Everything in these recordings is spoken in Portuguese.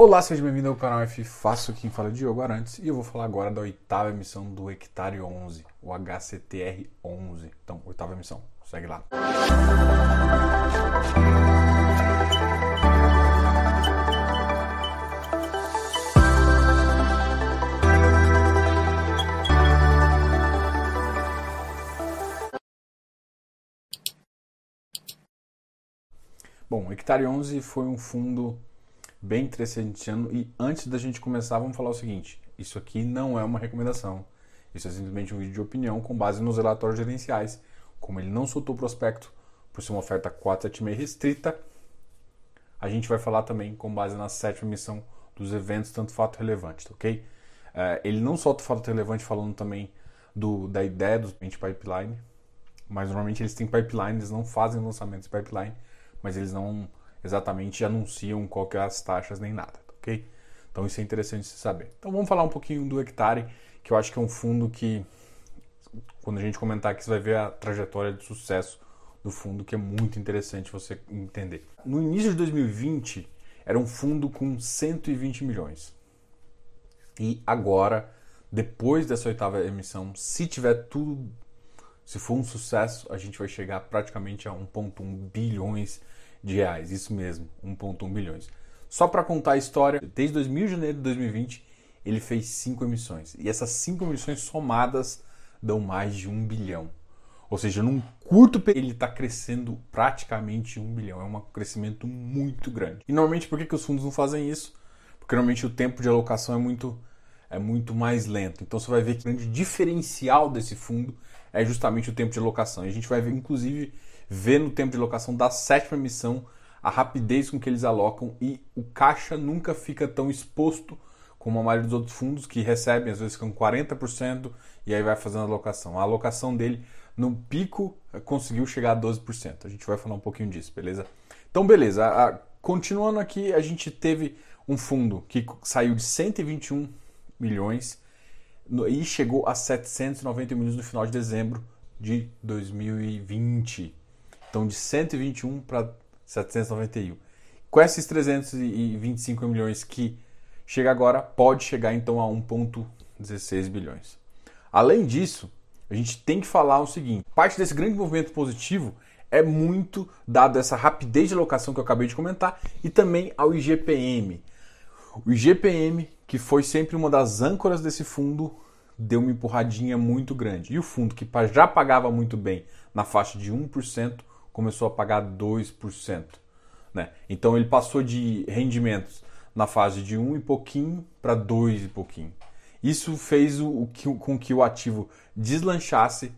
Olá, seja bem-vindo ao canal F Fácil, quem fala é Diogo Arantes e eu vou falar agora da oitava emissão do Hectare 11, o HCTR 11. Então, oitava emissão, segue lá. Bom, Hectare 11 foi um fundo bem interessante e antes da gente começar, vamos falar o seguinte: isso aqui não é uma recomendação, isso é simplesmente um vídeo de opinião com base nos relatórios gerenciais. Como ele não soltou o prospecto por ser uma oferta 476 restrita, a gente vai falar também com base na sétima emissão dos eventos, tanto fato relevante, ok? Uh, ele não solta o fato relevante falando também do, da ideia do pipeline, mas normalmente eles têm pipeline, eles não fazem lançamentos de pipeline mas eles não exatamente anunciam qual que é as taxas nem nada, ok? Então isso é interessante se saber. Então vamos falar um pouquinho do hectare, que eu acho que é um fundo que, quando a gente comentar aqui, você vai ver a trajetória de sucesso do fundo, que é muito interessante você entender. No início de 2020, era um fundo com 120 milhões. E agora, depois dessa oitava emissão, se tiver tudo se for um sucesso, a gente vai chegar praticamente a 1,1 bilhões de reais. Isso mesmo, 1,1 bilhões. Só para contar a história, desde 2000 de janeiro de 2020, ele fez cinco emissões. E essas cinco emissões somadas dão mais de um bilhão. Ou seja, num curto período ele está crescendo praticamente um bilhão. É um crescimento muito grande. E normalmente por que, que os fundos não fazem isso? Porque normalmente o tempo de alocação é muito, é muito mais lento. Então você vai ver que o grande diferencial desse fundo é justamente o tempo de locação. E a gente vai ver, inclusive ver no tempo de locação da sétima emissão a rapidez com que eles alocam e o caixa nunca fica tão exposto como a maioria dos outros fundos que recebem, às vezes com 40% e aí vai fazendo a alocação. A alocação dele no pico conseguiu chegar a 12%. A gente vai falar um pouquinho disso, beleza? Então, beleza. A, continuando aqui, a gente teve um fundo que saiu de 121 milhões e chegou a 790 milhões no final de dezembro de 2020. Então, de 121 para 791. Com esses 325 milhões que chega agora, pode chegar então a 1,16 bilhões. Além disso, a gente tem que falar o seguinte: parte desse grande movimento positivo é muito dado essa rapidez de alocação que eu acabei de comentar e também ao IGPM. O IGPM que foi sempre uma das âncoras desse fundo, deu uma empurradinha muito grande. E o fundo, que já pagava muito bem na faixa de 1%, começou a pagar 2%. Né? Então ele passou de rendimentos na fase de 1 e pouquinho para 2 e pouquinho. Isso fez o, o, com que o ativo deslanchasse,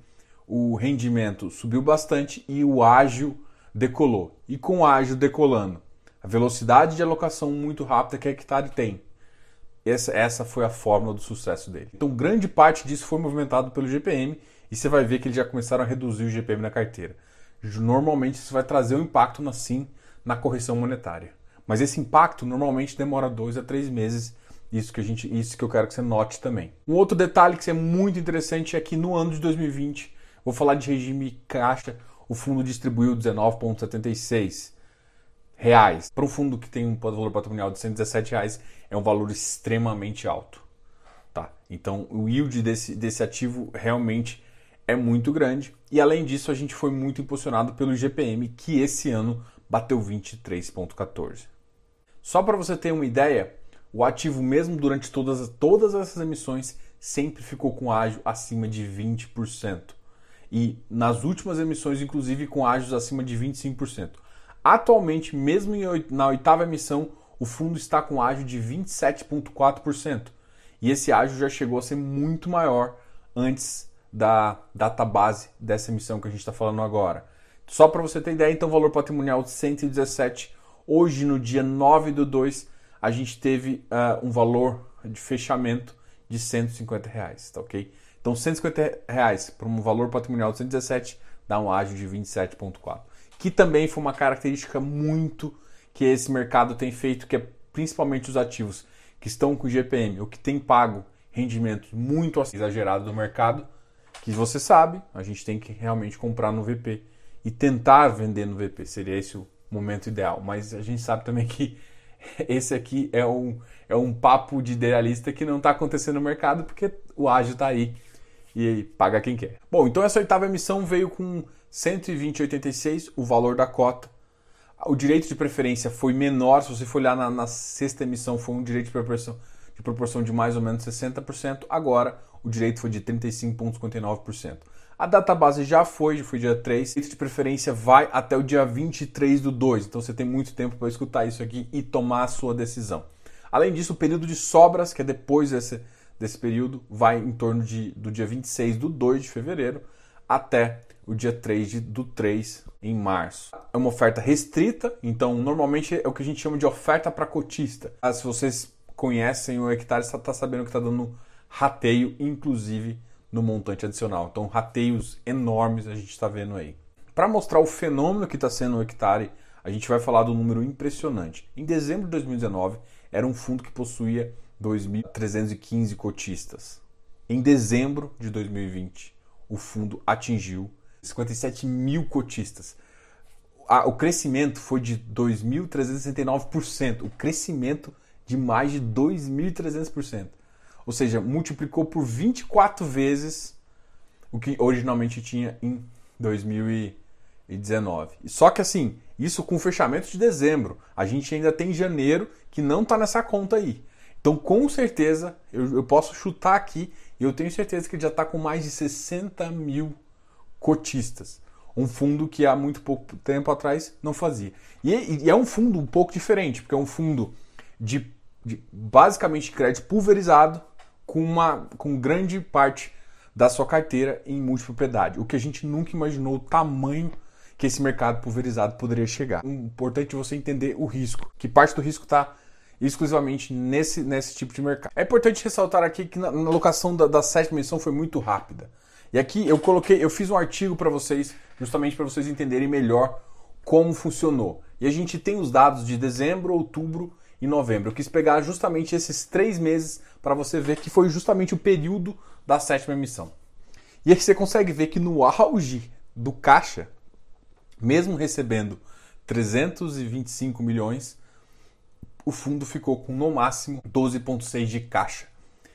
o rendimento subiu bastante e o ágil decolou. E com o ágil decolando, a velocidade de alocação muito rápida que a Hectare tem essa, essa foi a fórmula do sucesso dele. Então, grande parte disso foi movimentado pelo GPM e você vai ver que eles já começaram a reduzir o GPM na carteira. Normalmente, isso vai trazer um impacto, assim, na correção monetária. Mas esse impacto normalmente demora dois a três meses. Isso que, a gente, isso que eu quero que você note também. Um outro detalhe que é muito interessante é que no ano de 2020, vou falar de regime caixa, o fundo distribuiu 19,76 reais. Para um fundo que tem um valor patrimonial de 117 reais, é um valor extremamente alto. Tá? Então, o yield desse, desse ativo realmente é muito grande. E além disso, a gente foi muito impulsionado pelo GPM, que esse ano bateu 23,14. Só para você ter uma ideia, o ativo, mesmo durante todas, todas essas emissões, sempre ficou com ágio acima de 20%. E nas últimas emissões, inclusive, com ágios acima de 25%. Atualmente, mesmo na oitava emissão, o fundo está com ágio de 27,4%. E esse ágio já chegou a ser muito maior antes da data base dessa emissão que a gente está falando agora. Só para você ter ideia, então, o valor patrimonial de 117. Hoje, no dia 9 do 2, a gente teve uh, um valor de fechamento de 150 reais, tá ok? Então, 150 reais para um valor patrimonial de 117 dá um ágio de 27,4 que também foi uma característica muito que esse mercado tem feito, que é principalmente os ativos que estão com GPM ou que tem pago rendimentos muito exagerados do mercado, que você sabe, a gente tem que realmente comprar no VP e tentar vender no VP, seria esse o momento ideal, mas a gente sabe também que esse aqui é um, é um papo de idealista que não está acontecendo no mercado porque o ágio está aí e paga quem quer. Bom, então essa oitava emissão veio com 120,86 o valor da cota. O direito de preferência foi menor, se você for olhar na, na sexta emissão, foi um direito de proporção, de proporção de mais ou menos 60%, agora o direito foi de 35,59%. A data base já foi, já foi dia 3. O direito de preferência vai até o dia 23 do 2, então você tem muito tempo para escutar isso aqui e tomar a sua decisão. Além disso, o período de sobras, que é depois desse, desse período, vai em torno de, do dia 26 do 2 de fevereiro até o dia 3 de, do 3 em março. É uma oferta restrita, então normalmente é o que a gente chama de oferta para cotista. Ah, se vocês conhecem o hectare, está sabendo que está dando rateio, inclusive no montante adicional. Então, rateios enormes a gente está vendo aí. Para mostrar o fenômeno que está sendo o hectare, a gente vai falar do número impressionante. Em dezembro de 2019, era um fundo que possuía 2.315 cotistas. Em dezembro de 2020, o fundo atingiu 57 mil cotistas. O crescimento foi de 2.369%. O crescimento de mais de 2.300%. Ou seja, multiplicou por 24 vezes o que originalmente tinha em 2019. Só que assim, isso com fechamento de dezembro. A gente ainda tem janeiro que não está nessa conta aí. Então, com certeza, eu, eu, posso chutar aqui e eu tenho certeza que ele já está com mais de 60 mil cotistas. Um fundo que há muito pouco tempo atrás não fazia. E, e é um fundo um pouco diferente, porque é um fundo de, de basicamente crédito pulverizado com uma com grande parte da sua carteira em multipropriedade. O que a gente nunca imaginou o tamanho que esse mercado pulverizado poderia chegar. Importante você entender o risco, que parte do risco está exclusivamente nesse, nesse tipo de mercado. É importante ressaltar aqui que na, na locação da, da sétima emissão foi muito rápida. E aqui eu coloquei, eu fiz um artigo para vocês, justamente para vocês entenderem melhor como funcionou. E a gente tem os dados de dezembro, outubro e novembro. Eu quis pegar justamente esses três meses para você ver que foi justamente o período da sétima emissão. E aqui você consegue ver que no auge do caixa, mesmo recebendo 325 milhões, o fundo ficou com no máximo 12,6 de caixa.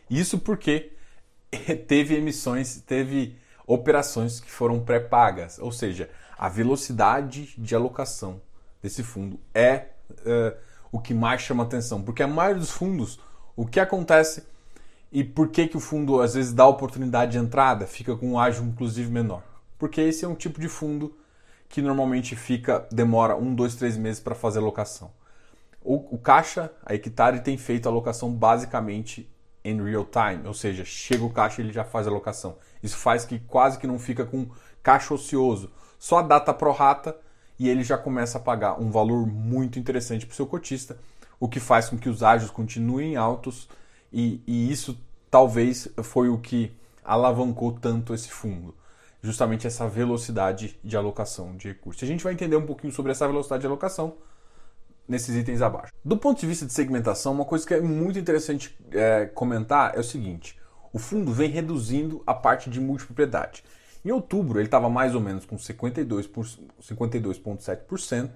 Isso porque teve emissões, teve operações que foram pré-pagas, ou seja, a velocidade de alocação desse fundo é uh, o que mais chama atenção, porque a maioria dos fundos, o que acontece e por que, que o fundo às vezes dá oportunidade de entrada, fica com um ágio inclusive menor? Porque esse é um tipo de fundo que normalmente fica demora um, dois, três meses para fazer alocação. O, o caixa, a hectare, tem feito a alocação basicamente em real time, ou seja, chega o caixa ele já faz a alocação. Isso faz que quase que não fica com caixa ocioso. Só a data pro rata e ele já começa a pagar um valor muito interessante para o seu cotista, o que faz com que os ágios continuem altos e, e isso talvez foi o que alavancou tanto esse fundo justamente essa velocidade de alocação de recursos. A gente vai entender um pouquinho sobre essa velocidade de alocação nesses itens abaixo. Do ponto de vista de segmentação, uma coisa que é muito interessante é, comentar é o seguinte: o fundo vem reduzindo a parte de multipropriedade. Em outubro ele estava mais ou menos com 52,7%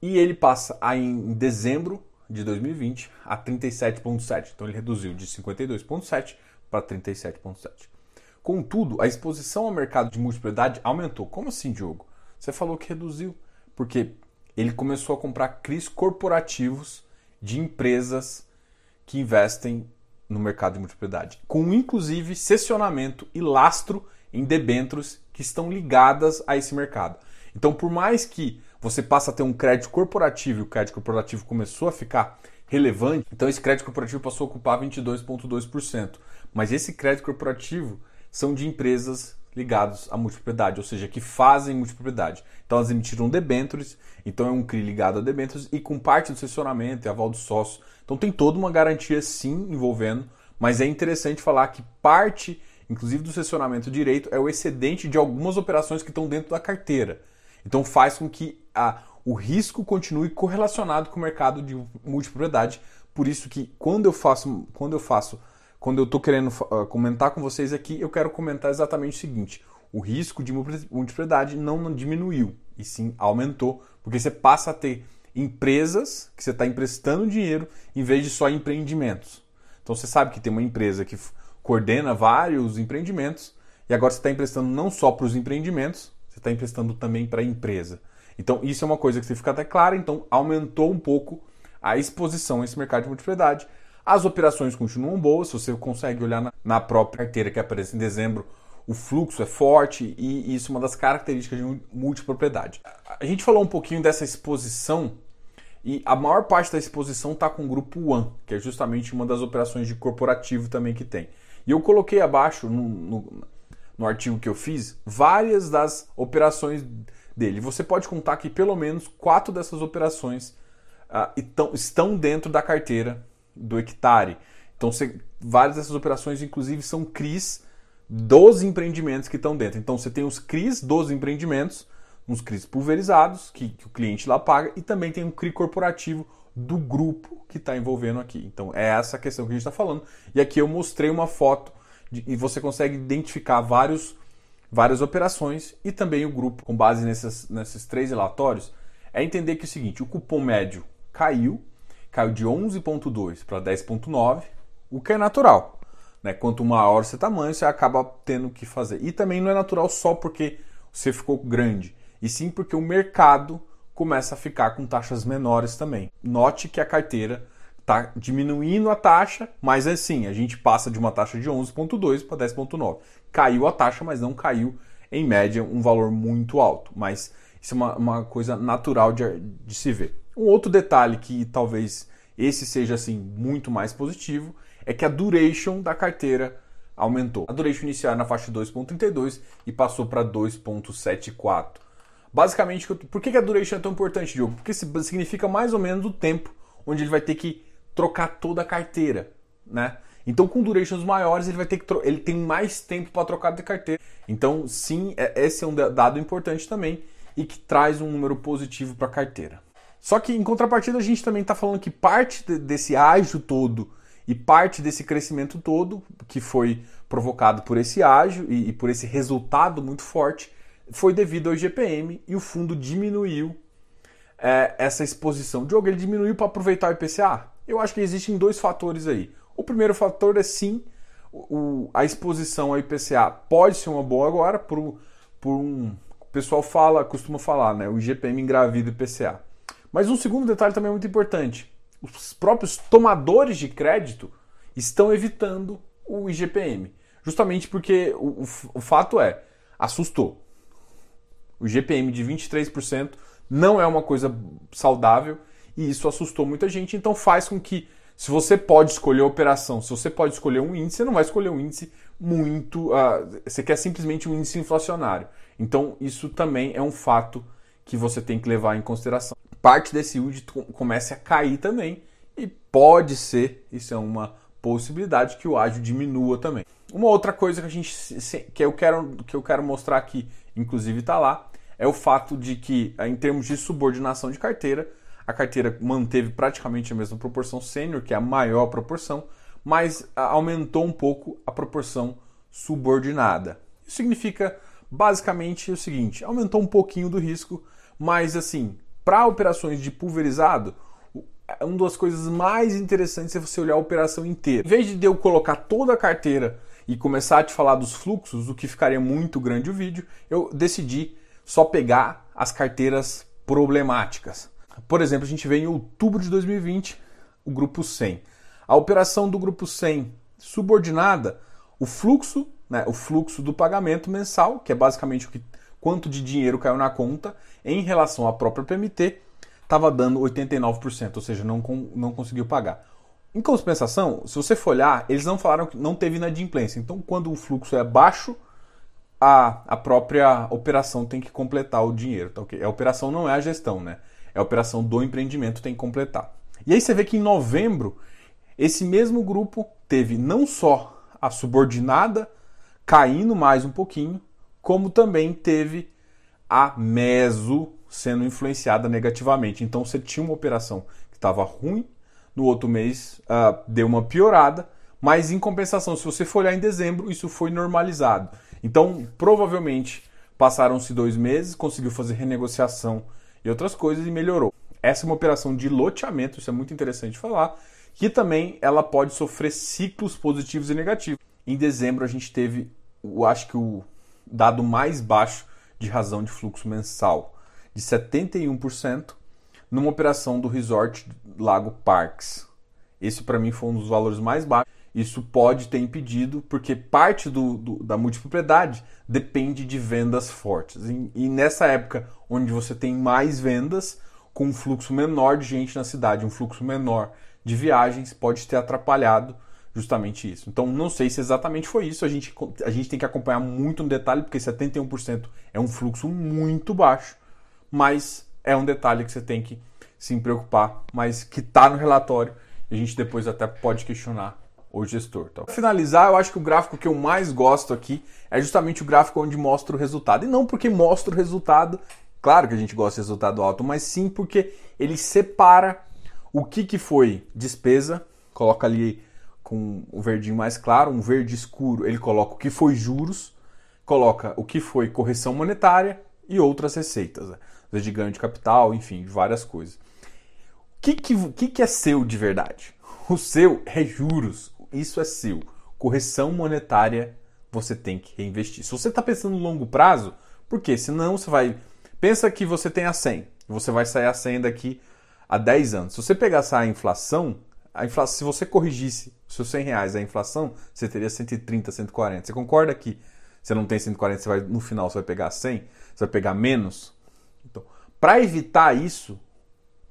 e ele passa a, em dezembro de 2020 a 37,7%. Então ele reduziu de 52,7% para 37,7%. Contudo, a exposição ao mercado de multipropriedade aumentou. Como assim, Diogo? Você falou que reduziu. Porque ele começou a comprar CRIs corporativos de empresas que investem no mercado de multipropriedade, com inclusive cessionamento e lastro em debêntures que estão ligadas a esse mercado. Então, por mais que você passe a ter um crédito corporativo e o crédito corporativo começou a ficar relevante, então esse crédito corporativo passou a ocupar 22,2%. Mas esse crédito corporativo são de empresas ligados à multipropriedade, ou seja, que fazem multipropriedade. Então elas emitiram debêntures, então é um CRI ligado a debêntures e com parte do sessionamento e aval do sócio. Então tem toda uma garantia sim envolvendo, mas é interessante falar que parte, inclusive do sessionamento direito, é o excedente de algumas operações que estão dentro da carteira. Então faz com que a, o risco continue correlacionado com o mercado de multipropriedade. Por isso que quando eu faço, quando eu faço quando eu estou querendo uh, comentar com vocês aqui, eu quero comentar exatamente o seguinte: o risco de multipropriedade não diminuiu, e sim aumentou, porque você passa a ter empresas que você está emprestando dinheiro em vez de só empreendimentos. Então você sabe que tem uma empresa que coordena vários empreendimentos e agora você está emprestando não só para os empreendimentos, está emprestando também para a empresa. Então isso é uma coisa que você fica até clara, então aumentou um pouco a exposição a esse mercado de multipropriedade. As operações continuam boas, se você consegue olhar na, na própria carteira que aparece em dezembro, o fluxo é forte e isso é uma das características de multipropriedade. A gente falou um pouquinho dessa exposição e a maior parte da exposição está com o grupo One, que é justamente uma das operações de corporativo também que tem. E eu coloquei abaixo no, no, no artigo que eu fiz várias das operações dele. Você pode contar que pelo menos quatro dessas operações uh, estão, estão dentro da carteira do hectare. Então, você, várias dessas operações, inclusive, são CRIs dos empreendimentos que estão dentro. Então você tem os CRIs dos empreendimentos, uns CRIs pulverizados, que, que o cliente lá paga, e também tem um CRI corporativo do grupo que está envolvendo aqui. Então é essa questão que a gente está falando. E aqui eu mostrei uma foto e você consegue identificar vários, várias operações e também o grupo com base nesses, nesses três relatórios. É entender que é o seguinte: o cupom médio caiu, caiu de 11,2 para 10,9, o que é natural. Né? Quanto maior seu tamanho, você acaba tendo que fazer. E também não é natural só porque você ficou grande, e sim porque o mercado começa a ficar com taxas menores também. Note que a carteira está diminuindo a taxa, mas assim, a gente passa de uma taxa de 11,2 para 10,9. Caiu a taxa, mas não caiu em média um valor muito alto. Mas isso é uma, uma coisa natural de, de se ver. Um outro detalhe que talvez esse seja assim muito mais positivo é que a duration da carteira aumentou. A duration inicial era na faixa de 2.32 e passou para 2.74. Basicamente, por que a duration é tão importante, Diogo? Porque significa mais ou menos o tempo onde ele vai ter que trocar toda a carteira, né? Então, com durations maiores, ele vai ter que ele tem mais tempo para trocar de carteira. Então, sim, é, esse é um dado importante também e que traz um número positivo para a carteira. Só que, em contrapartida, a gente também está falando que parte desse ágio todo e parte desse crescimento todo, que foi provocado por esse ágio e, e por esse resultado muito forte, foi devido ao IGPM e o fundo diminuiu é, essa exposição. Diogo, ele diminuiu para aproveitar o IPCA? Eu acho que existem dois fatores aí. O primeiro fator é sim, o, a exposição ao IPCA pode ser uma boa agora, por, por um. O pessoal fala, costuma falar, né? O IGPM engravida IPCA. Mas um segundo detalhe também é muito importante os próprios tomadores de crédito estão evitando o IGPM. Justamente porque o, o, o fato é, assustou. O IGPM de 23% não é uma coisa saudável e isso assustou muita gente. Então faz com que, se você pode escolher a operação, se você pode escolher um índice, você não vai escolher um índice muito. Uh, você quer simplesmente um índice inflacionário. Então isso também é um fato que você tem que levar em consideração parte desse yield comece a cair também e pode ser, isso é uma possibilidade, que o ágio diminua também. Uma outra coisa que a gente que eu quero que eu quero mostrar aqui, inclusive está lá, é o fato de que em termos de subordinação de carteira, a carteira manteve praticamente a mesma proporção sênior, que é a maior proporção, mas aumentou um pouco a proporção subordinada. Isso significa basicamente o seguinte: aumentou um pouquinho do risco, mas assim, para operações de pulverizado, uma das coisas mais interessantes é você olhar a operação inteira. Em vez de eu colocar toda a carteira e começar a te falar dos fluxos, o que ficaria muito grande o vídeo, eu decidi só pegar as carteiras problemáticas. Por exemplo, a gente vê em outubro de 2020 o grupo 100. A operação do grupo 100 subordinada, o fluxo, né, o fluxo do pagamento mensal, que é basicamente o que quanto de dinheiro caiu na conta em relação à própria PMT, estava dando 89%, ou seja, não, não conseguiu pagar. Em compensação, se você for olhar, eles não falaram que não teve inadimplência. Então, quando o fluxo é baixo, a, a própria operação tem que completar o dinheiro. Tá okay? A operação não é a gestão, né? É a operação do empreendimento tem que completar. E aí você vê que em novembro, esse mesmo grupo teve não só a subordinada caindo mais um pouquinho, como também teve a meso sendo influenciada negativamente. Então você tinha uma operação que estava ruim, no outro mês uh, deu uma piorada, mas em compensação, se você for olhar em dezembro, isso foi normalizado. Então, provavelmente, passaram-se dois meses, conseguiu fazer renegociação outras coisas e melhorou. essa é uma operação de loteamento, isso é muito interessante falar, que também ela pode sofrer ciclos positivos e negativos. Em dezembro a gente teve, eu acho que o dado mais baixo de razão de fluxo mensal, de 71%, numa operação do Resort Lago Parks. Esse para mim foi um dos valores mais baixos. Isso pode ter impedido, porque parte do, do da multipropriedade depende de vendas fortes. E, e nessa época, onde você tem mais vendas, com um fluxo menor de gente na cidade, um fluxo menor de viagens, pode ter atrapalhado justamente isso. Então, não sei se exatamente foi isso. A gente, a gente tem que acompanhar muito no detalhe, porque 71% é um fluxo muito baixo, mas é um detalhe que você tem que se preocupar, mas que está no relatório a gente depois até pode questionar o gestor. Tá? Para finalizar, eu acho que o gráfico que eu mais gosto aqui é justamente o gráfico onde mostra o resultado. E não porque mostra o resultado, claro que a gente gosta de resultado alto, mas sim porque ele separa o que, que foi despesa, coloca ali com o verdinho mais claro, um verde escuro, ele coloca o que foi juros, coloca o que foi correção monetária e outras receitas, né? de ganho de capital, enfim, várias coisas. O que, que, que, que é seu de verdade? O seu é juros, isso é seu. Correção monetária você tem que reinvestir. Se você está pensando no longo prazo, por quê? Senão você vai. Pensa que você tem a 100, você vai sair a 100 daqui a 10 anos. Se você pegar a inflação, a inflação, se você corrigisse os seus 100 reais a inflação, você teria 130, 140. Você concorda que você não tem 140, você vai, no final você vai pegar 100? Você vai pegar menos? Então, para evitar isso,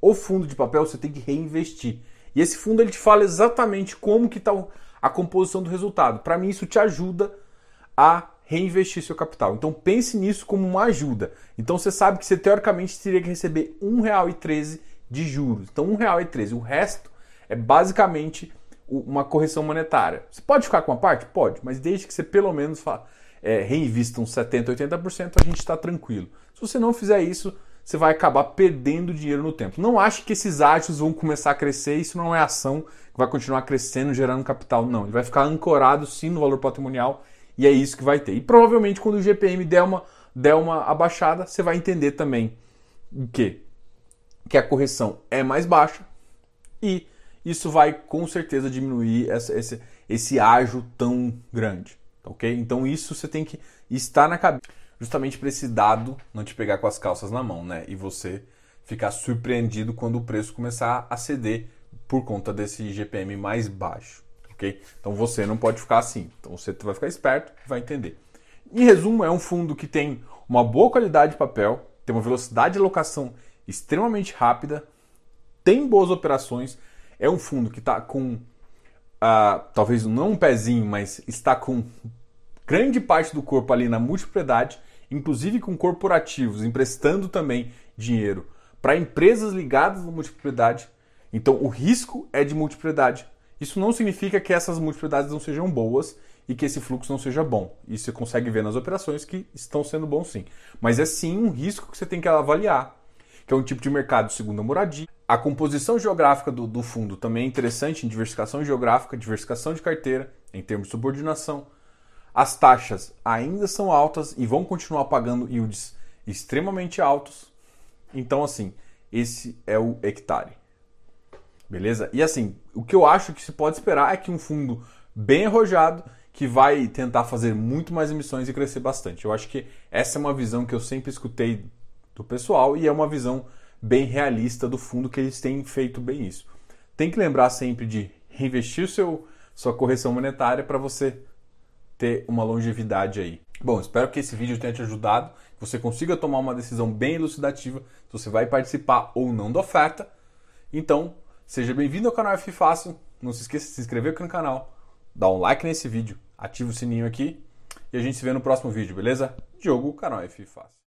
o fundo de papel você tem que reinvestir. E esse fundo ele te fala exatamente como que está a composição do resultado. Para mim isso te ajuda a reinvestir seu capital. Então pense nisso como uma ajuda. Então você sabe que você teoricamente teria que receber R$ 1,13 de juros. Então R$ 1,13. O resto é basicamente uma correção monetária. Você pode ficar com uma parte? Pode, mas desde que você pelo menos é, reinvista uns 70%, 80%, a gente está tranquilo. Se você não fizer isso, você vai acabar perdendo dinheiro no tempo. Não ache que esses ativos vão começar a crescer, isso não é ação que vai continuar crescendo, gerando capital. Não, ele vai ficar ancorado sim no valor patrimonial e é isso que vai ter. E provavelmente quando o GPM der uma, der uma abaixada, você vai entender também o quê? Que a correção é mais baixa e isso vai com certeza diminuir essa, esse, esse ágio tão grande. Ok? Então isso você tem que estar na cabeça, justamente para esse dado não te pegar com as calças na mão, né? E você ficar surpreendido quando o preço começar a ceder por conta desse GPM mais baixo. Ok? Então você não pode ficar assim. Então você vai ficar esperto e vai entender. Em resumo, é um fundo que tem uma boa qualidade de papel, tem uma velocidade de alocação extremamente rápida, tem boas operações, é um fundo que está com, talvez não um pezinho, mas está com grande parte do corpo ali na multipropriedade, inclusive com corporativos emprestando também dinheiro para empresas ligadas à multipropriedade. Então o risco é de multipropriedade. Isso não significa que essas multipropriedades não sejam boas e que esse fluxo não seja bom. Isso você consegue ver nas operações que estão sendo bons sim. Mas é sim um risco que você tem que avaliar, que é um tipo de mercado de segunda moradia, a composição geográfica do, do, fundo também é interessante em diversificação geográfica, diversificação de carteira, em termos de subordinação. As taxas ainda são altas e vão continuar pagando yields extremamente altos. Então, assim, esse é o hectare. Beleza? E assim, o que eu acho que se pode esperar é que um fundo bem arrojado, que vai tentar fazer muito mais emissões e crescer bastante. Eu acho que essa é uma visão que eu sempre escutei do pessoal e é uma visão bem realista do fundo que eles têm feito bem isso. Tem que lembrar sempre de reinvestir seu, sua correção monetária para você ter uma longevidade aí. Bom, espero que esse vídeo tenha te ajudado, que você consiga tomar uma decisão bem elucidativa se você vai participar ou não da oferta. Então, seja bem-vindo ao canal F Fácil. Não se esqueça de se inscrever aqui no canal, dar um like nesse vídeo, ativa o sininho aqui e a gente se vê no próximo vídeo, beleza? Diogo, canal F Fácil.